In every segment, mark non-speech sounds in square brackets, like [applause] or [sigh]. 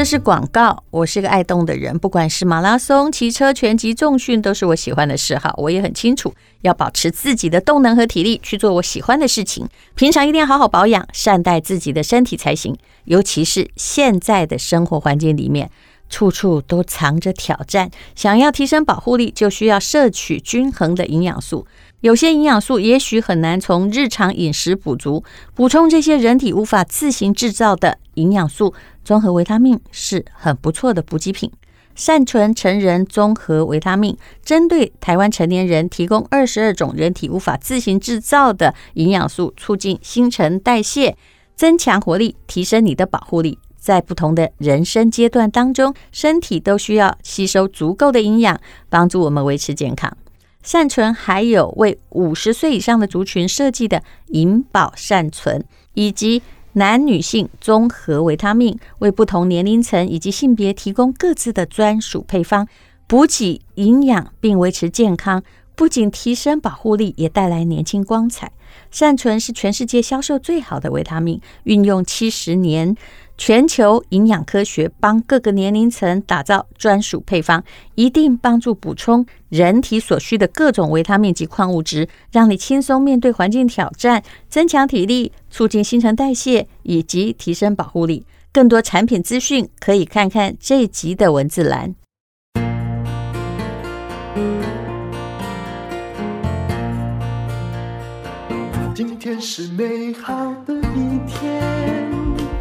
这是广告。我是个爱动的人，不管是马拉松、骑车、拳击、重训，都是我喜欢的嗜好。我也很清楚，要保持自己的动能和体力去做我喜欢的事情。平常一定要好好保养，善待自己的身体才行。尤其是现在的生活环境里面，处处都藏着挑战。想要提升保护力，就需要摄取均衡的营养素。有些营养素也许很难从日常饮食补足，补充这些人体无法自行制造的营养素，综合维他命是很不错的补给品。善存成人综合维他命针对台湾成年人提供二十二种人体无法自行制造的营养素，促进新陈代谢，增强活力，提升你的保护力。在不同的人生阶段当中，身体都需要吸收足够的营养，帮助我们维持健康。善存还有为五十岁以上的族群设计的银保善存，以及男女性综合维他命，为不同年龄层以及性别提供各自的专属配方，补给营养并维持健康，不仅提升保护力，也带来年轻光彩。善存是全世界销售最好的维他命，运用七十年。全球营养科学帮各个年龄层打造专属配方，一定帮助补充人体所需的各种维他命及矿物质，让你轻松面对环境挑战，增强体力，促进新陈代谢以及提升保护力。更多产品资讯可以看看这一集的文字栏。今天是美好的一天。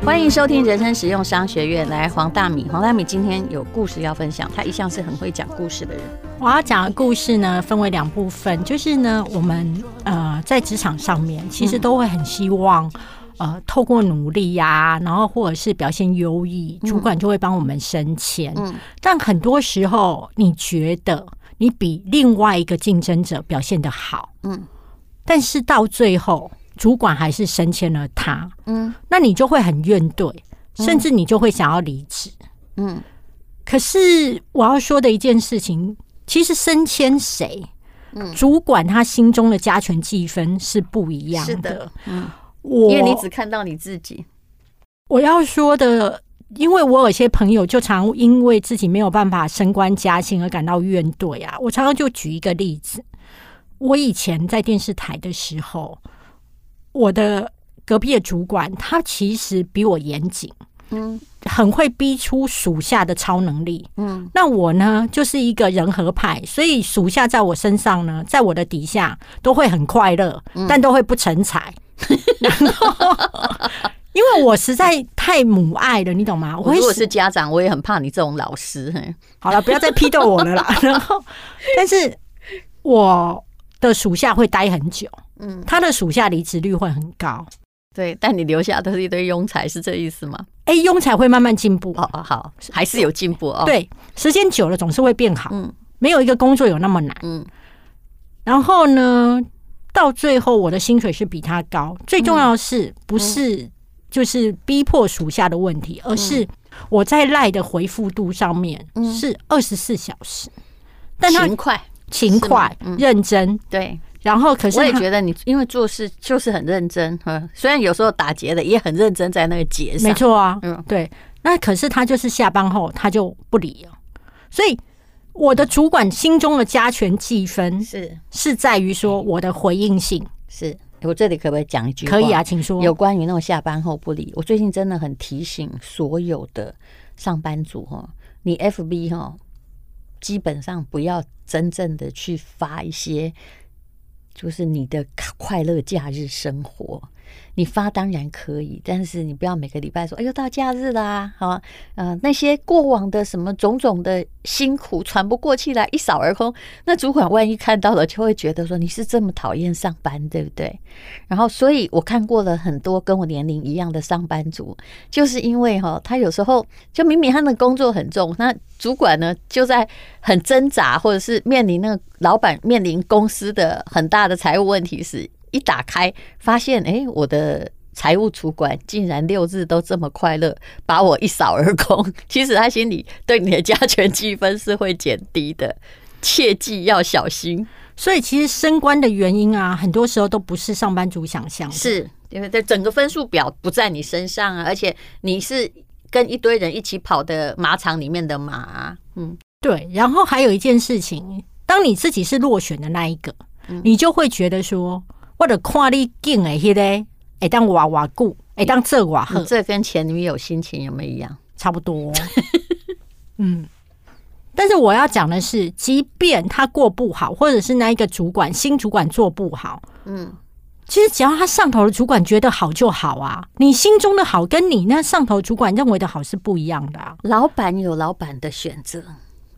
欢迎收听人生实用商学院。来，黄大米，黄大米今天有故事要分享。他一向是很会讲故事的人。我要讲的故事呢，分为两部分，就是呢，我们呃在职场上面，其实都会很希望呃透过努力呀、啊，然后或者是表现优异，主管就会帮我们升迁。嗯，但很多时候，你觉得你比另外一个竞争者表现的好，嗯，但是到最后。主管还是升迁了他，嗯，那你就会很怨怼，甚至你就会想要离职，嗯。可是我要说的一件事情，其实升迁谁，嗯，主管他心中的加权计分是不一样的，是的，嗯，我因为你只看到你自己。我要说的，因为我有些朋友就常因为自己没有办法升官加薪而感到怨怼啊。我常常就举一个例子，我以前在电视台的时候。我的隔壁的主管，他其实比我严谨，嗯，很会逼出属下的超能力，嗯。那我呢，就是一个人和派，所以属下在我身上呢，在我的底下都会很快乐，嗯，但都会不成才。[laughs] 然后，因为我实在太母爱了，你懂吗？我如果是家长，我也很怕你这种老师。好了，不要再批斗我了啦。[laughs] 然后，但是我的属下会待很久。嗯，他的属下离职率会很高，对，但你留下都是一堆庸才，是这意思吗？哎、欸，庸才会慢慢进步。哦哦，好，还是有进步哦。对，时间久了总是会变好。嗯，没有一个工作有那么难。嗯，然后呢，到最后我的薪水是比他高。最重要的是，不是就是逼迫属下的问题，而是我在赖的回复度上面是二十四小时，但他勤快、勤快、认真，对。然后，可是我也觉得你因为做事就是很认真，虽然有时候打结的也很认真，在那个结上，没错啊，嗯，对。那可是他就是下班后他就不理了，所以我的主管心中的加权计分是是在于说我的回应性。是我这里可不可以讲一句？可以啊，请说。有关于那种下班后不理，我最近真的很提醒所有的上班族哈，你 FB 哈，基本上不要真正的去发一些。就是你的快乐假日生活，你发当然可以，但是你不要每个礼拜说，哎呦，到假日啦，好，呃，那些过往的什么种种的辛苦喘不过气来，一扫而空。那主管万一看到了，就会觉得说你是这么讨厌上班，对不对？然后，所以我看过了很多跟我年龄一样的上班族，就是因为哈，他有时候就明明他的工作很重，那主管呢就在很挣扎，或者是面临那个老板面临公司的很大的财务问题时，一打开发现，哎，我的。财务主管竟然六日都这么快乐，把我一扫而空。[laughs] 其实他心里对你的加权积分是会减低的，切记要小心。所以其实升官的原因啊，很多时候都不是上班族想象的，是因为这整个分数表不在你身上啊，而且你是跟一堆人一起跑的马场里面的马啊。嗯，对。然后还有一件事情，当你自己是落选的那一个，嗯、你就会觉得说，我的看你劲哎，迄个哎当娃娃顾哎当这娃呵，这跟前女友心情有没有一样？差不多。[laughs] 嗯。但是我要讲的是，即便他过不好，或者是那一个主管新主管做不好，嗯，其实只要他上头的主管觉得好就好啊。你心中的好，跟你那上头主管认为的好是不一样的啊。老板有老板的选择，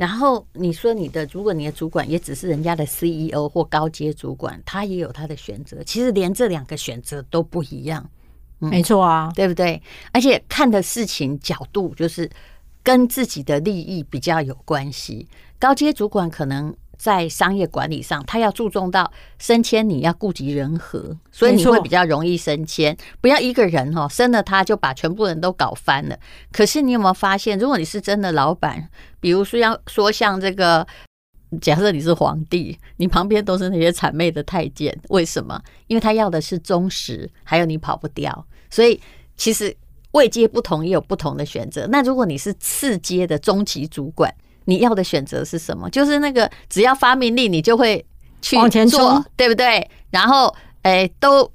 然后你说你的，如果你的主管也只是人家的 CEO 或高阶主管，他也有他的选择。其实连这两个选择都不一样，嗯，没错啊，对不对？而且看的事情角度就是。跟自己的利益比较有关系。高阶主管可能在商业管理上，他要注重到升迁，你要顾及人和，所以你会比较容易升迁。不要一个人哦，升了他就把全部人都搞翻了。可是你有没有发现，如果你是真的老板，比如说要说像这个，假设你是皇帝，你旁边都是那些谄媚的太监，为什么？因为他要的是忠实，还有你跑不掉。所以其实。位阶不同也有不同的选择。那如果你是次阶的中级主管，你要的选择是什么？就是那个只要发命令，你就会去做，往前冲，对不对？然后，哎，都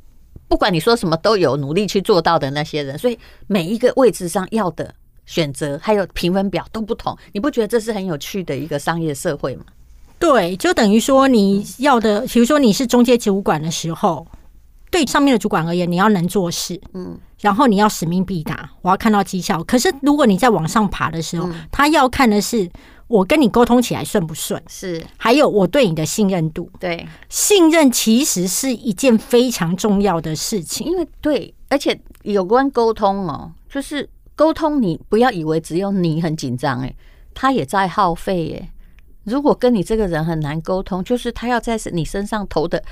不管你说什么，都有努力去做到的那些人。所以每一个位置上要的选择，还有评分表都不同。你不觉得这是很有趣的一个商业社会吗？对，就等于说你要的，比如说你是中阶主管的时候。对上面的主管而言，你要能做事，嗯，然后你要使命必达，我要看到绩效。可是如果你在往上爬的时候，嗯、他要看的是我跟你沟通起来顺不顺，是还有我对你的信任度。对，信任其实是一件非常重要的事情，因为对，而且有关沟通哦，就是沟通，你不要以为只有你很紧张，哎，他也在耗费，哎，如果跟你这个人很难沟通，就是他要在你身上投的。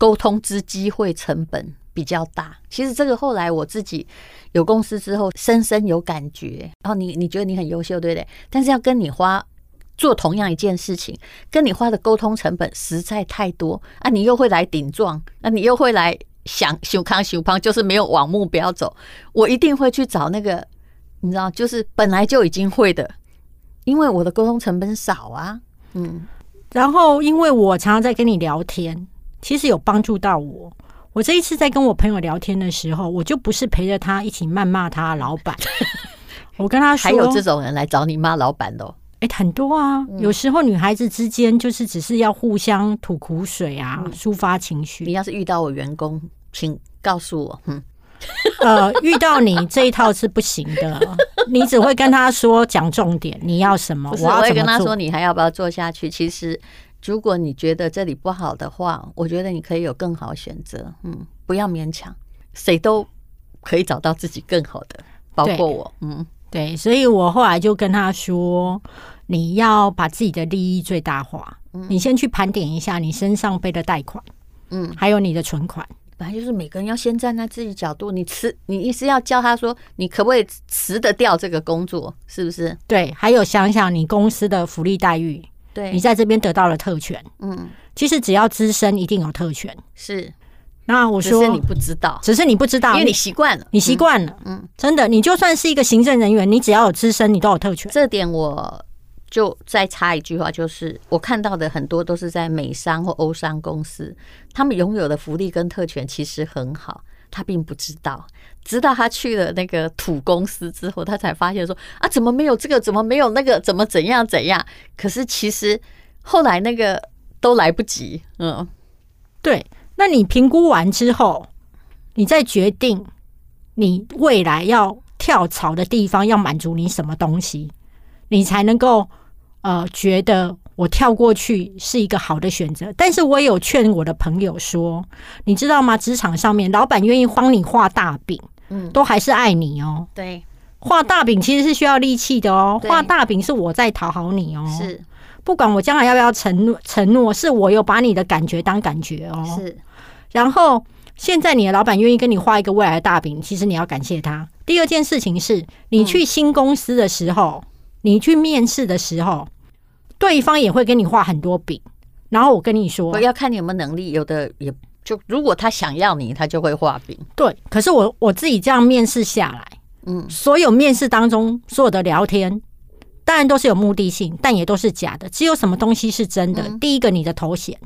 沟通之机会成本比较大，其实这个后来我自己有公司之后，深深有感觉。然后你你觉得你很优秀，对不对？但是要跟你花做同样一件事情，跟你花的沟通成本实在太多啊！你又会来顶撞，那你又会来想修康修胖，就是没有往目标走。我一定会去找那个，你知道，就是本来就已经会的，因为我的沟通成本少啊。嗯，然后因为我常常在跟你聊天。其实有帮助到我。我这一次在跟我朋友聊天的时候，我就不是陪着他一起谩骂他老板。[laughs] 我跟他说，还有这种人来找你骂老板的，哎，很多啊。有时候女孩子之间就是只是要互相吐苦水啊，抒发情绪。你要是遇到我员工，请告诉我。嗯，呃，遇到你这一套是不行的。你只会跟他说讲重点，你要什么？我会跟他说，你还要不要做下去？其实。如果你觉得这里不好的话，我觉得你可以有更好选择。嗯，不要勉强，谁都可以找到自己更好的，包括我。嗯，对，所以我后来就跟他说，你要把自己的利益最大化。嗯，你先去盘点一下你身上背的贷款，嗯，还有你的存款。本来就是每个人要先站在自己角度，你辞，你意思要教他说，你可不可以辞得掉这个工作？是不是？对，还有想想你公司的福利待遇。对，你在这边得到了特权，嗯，其实只要资深一定有特权，是。那我说，只是你不知道，只是你不知道，因为你习惯了，你习惯了，嗯，真的，你就算是一个行政人员，你只要有资深，你都有特权。这点我就再插一句话，就是我看到的很多都是在美商或欧商公司，他们拥有的福利跟特权其实很好。他并不知道，直到他去了那个土公司之后，他才发现说啊，怎么没有这个？怎么没有那个？怎么怎样怎样？可是其实后来那个都来不及。嗯，对。那你评估完之后，你再决定你未来要跳槽的地方要满足你什么东西，你才能够呃觉得。我跳过去是一个好的选择，但是我也有劝我的朋友说，你知道吗？职场上面，老板愿意帮你画大饼，嗯，都还是爱你哦。对，画大饼其实是需要力气的哦。画大饼是我在讨好你哦。是，不管我将来要不要承诺，承诺是我有把你的感觉当感觉哦。是，然后现在你的老板愿意跟你画一个未来的大饼，其实你要感谢他。第二件事情是你去新公司的时候，嗯、你去面试的时候。对方也会跟你画很多饼，然后我跟你说，我要看你有没有能力。有的也就如果他想要你，他就会画饼。对，可是我我自己这样面试下来，嗯，所有面试当中所有的聊天，当然都是有目的性，但也都是假的。只有什么东西是真的？嗯、第一个，你的头衔，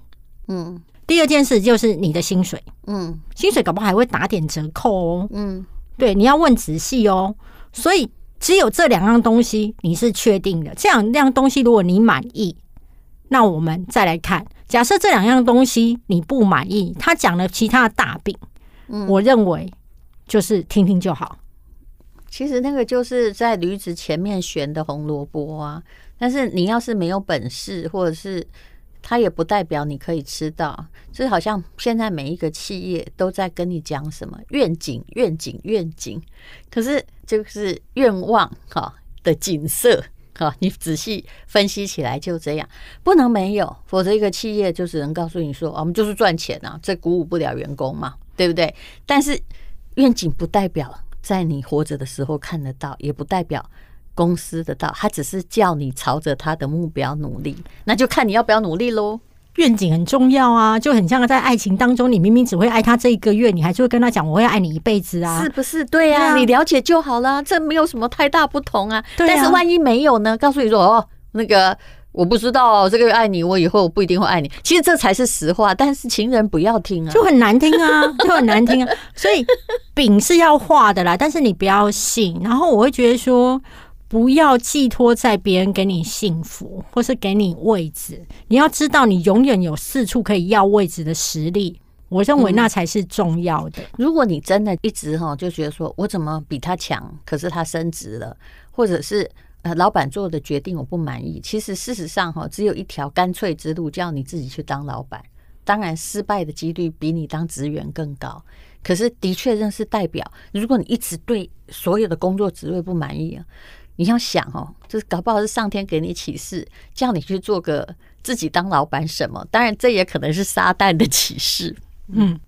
嗯，第二件事就是你的薪水，嗯，薪水搞不好还会打点折扣哦，嗯，对，你要问仔细哦。所以只有这两样东西你是确定的，这两样东西如果你满意，那我们再来看。假设这两样东西你不满意，他讲了其他的大病，嗯，我认为就是听听就好。其实那个就是在驴子前面悬的红萝卜啊，但是你要是没有本事，或者是它也不代表你可以吃到。就好像现在每一个企业都在跟你讲什么愿景、愿景、愿景，可是就是愿望哈的景色。哈，你仔细分析起来就这样，不能没有，否则一个企业就只能告诉你说，我们就是赚钱啊，这鼓舞不了员工嘛，对不对？但是愿景不代表在你活着的时候看得到，也不代表公司的道，他只是叫你朝着他的目标努力，那就看你要不要努力喽。愿景很重要啊，就很像在爱情当中，你明明只会爱他这一个月，你还是会跟他讲我会爱你一辈子啊，是不是？对呀、啊，你了解就好了，这没有什么太大不同啊，但是万一没有呢？告诉你说哦，那个我不知道，这个月爱你，我以后不一定会爱你。其实这才是实话，但是情人不要听啊，就很难听啊，就很难听啊。所以饼是要画的啦，但是你不要信。然后我会觉得说。不要寄托在别人给你幸福，或是给你位置。你要知道，你永远有四处可以要位置的实力。我认为那才是重要的。嗯，如果你真的一直哈就觉得说我怎么比他强，可是他升职了，或者是呃老板做的决定我不满意，其实事实上哈只有一条干脆之路，叫你自己去当老板。当然失败的几率比你当职员更高，可是的确认是代表，如果你一直对所有的工作职位不满意啊。你要想哦，就是搞不好是上天给你启示，叫你去做个自己当老板什么？当然，这也可能是撒旦的启示。嗯，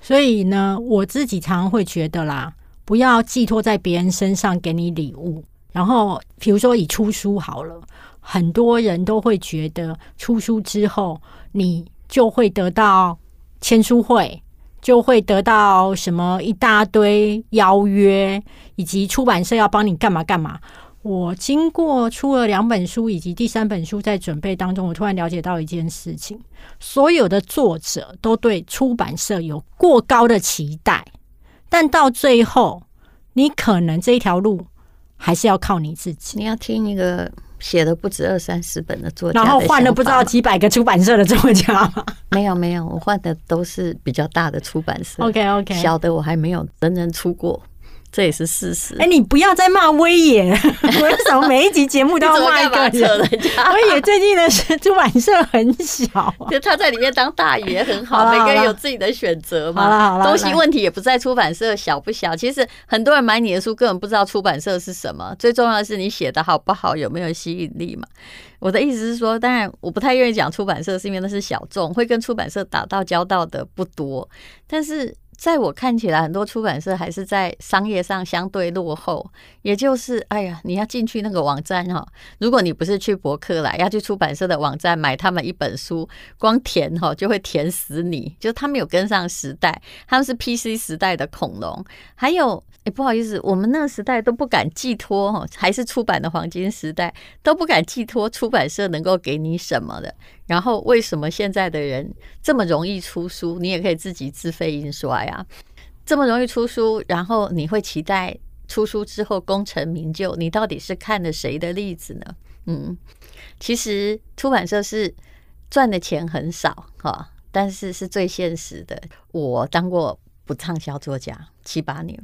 所以呢，我自己常常会觉得啦，不要寄托在别人身上给你礼物。然后，比如说以出书好了，很多人都会觉得出书之后，你就会得到签书会，就会得到什么一大堆邀约，以及出版社要帮你干嘛干嘛。我经过出了两本书，以及第三本书在准备当中，我突然了解到一件事情：所有的作者都对出版社有过高的期待，但到最后，你可能这一条路还是要靠你自己。你要听一个写了不止二三十本的作家，然后换了不知道几百个出版社的作家吗？[laughs] 没有没有，我换的都是比较大的出版社。OK OK，小的我还没有真正出过。这也是事实。哎、欸，你不要再骂威爷，[laughs] 为什么每一集节目都要 [laughs] 骂一个人？[laughs] 威爷最近的出版社很小，就他在里面当大爷很好，好，每个人有自己的选择嘛。好了好了，东西问题也不在出版社小不小，其实很多人买你的书根本不知道出版社是什么，最重要的是你写的好不好，有没有吸引力嘛。我的意思是说，当然我不太愿意讲出版社，是因为那是小众，会跟出版社打到交道的不多，但是。在我看起来，很多出版社还是在商业上相对落后。也就是，哎呀，你要进去那个网站哈，如果你不是去博客来，要去出版社的网站买他们一本书，光填哈就会填死你。就他们有跟上时代，他们是 PC 时代的恐龙。还有，不好意思，我们那个时代都不敢寄托哈，还是出版的黄金时代，都不敢寄托出版社能够给你什么的。然后，为什么现在的人这么容易出书？你也可以自己自费印刷呀，这么容易出书，然后你会期待出书之后功成名就？你到底是看了谁的例子呢？嗯，其实出版社是赚的钱很少哈，但是是最现实的。我当过不畅销作家七八年。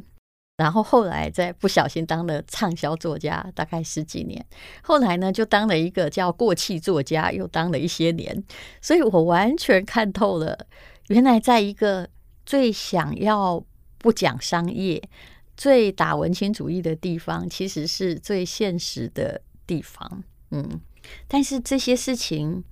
然后后来再不小心当了畅销作家，大概十几年。后来呢，就当了一个叫过气作家，又当了一些年。所以我完全看透了，原来在一个最想要不讲商业、最打文青主义的地方，其实是最现实的地方。嗯，但是这些事情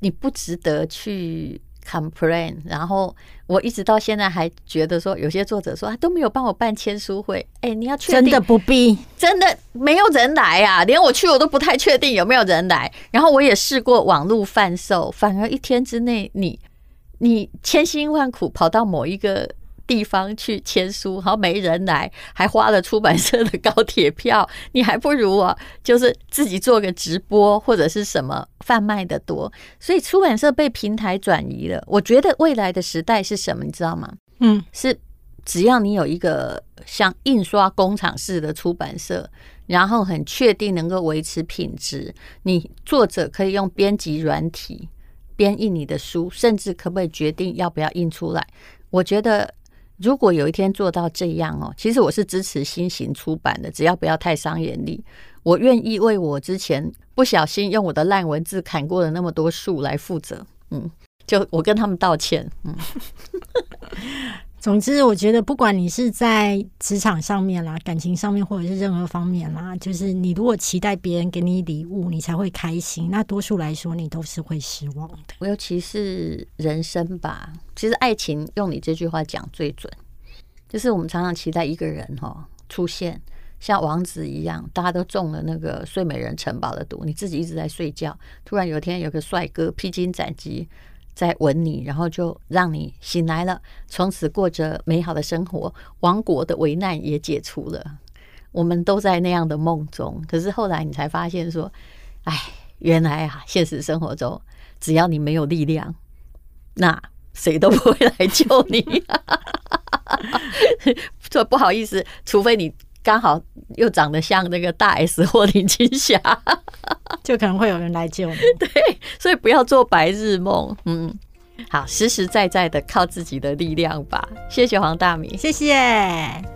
你不值得去。complain，然后我一直到现在还觉得说，有些作者说啊都没有帮我办签书会，哎，你要确定真的不必，真的没有人来啊，连我去我都不太确定有没有人来。然后我也试过网络贩售，反而一天之内你你千辛万苦跑到某一个地方去签书，然后没人来，还花了出版社的高铁票，你还不如啊，就是自己做个直播或者是什么贩卖的多。所以出版社被平台转移了。我觉得未来的时代是什么？你知道吗？嗯，是只要你有一个像印刷工厂式的出版社，然后很确定能够维持品质，你作者可以用编辑软体编印你的书，甚至可不可以决定要不要印出来？我觉得。如果有一天做到这样哦，其实我是支持新型出版的，只要不要太伤眼力，我愿意为我之前不小心用我的烂文字砍过的那么多树来负责。嗯，就我跟他们道歉。嗯。总之，我觉得不管你是在职场上面啦、感情上面，或者是任何方面啦，就是你如果期待别人给你礼物，你才会开心，那多数来说，你都是会失望的。尤其是人生吧，其实爱情用你这句话讲最准，就是我们常常期待一个人哈出现，像王子一样，大家都中了那个睡美人城堡的毒，你自己一直在睡觉，突然有一天有个帅哥披荆斩棘。在吻你，然后就让你醒来了，从此过着美好的生活，王国的危难也解除了。我们都在那样的梦中，可是后来你才发现说，哎，原来啊，现实生活中，只要你没有力量，那谁都不会来救你。说不好意思，除非你刚好又长得像那个大 S 或林青霞。[laughs] 就可能会有人来救你，[laughs] 对，所以不要做白日梦。嗯，好，实实在在的靠自己的力量吧。谢谢黄大米，谢谢。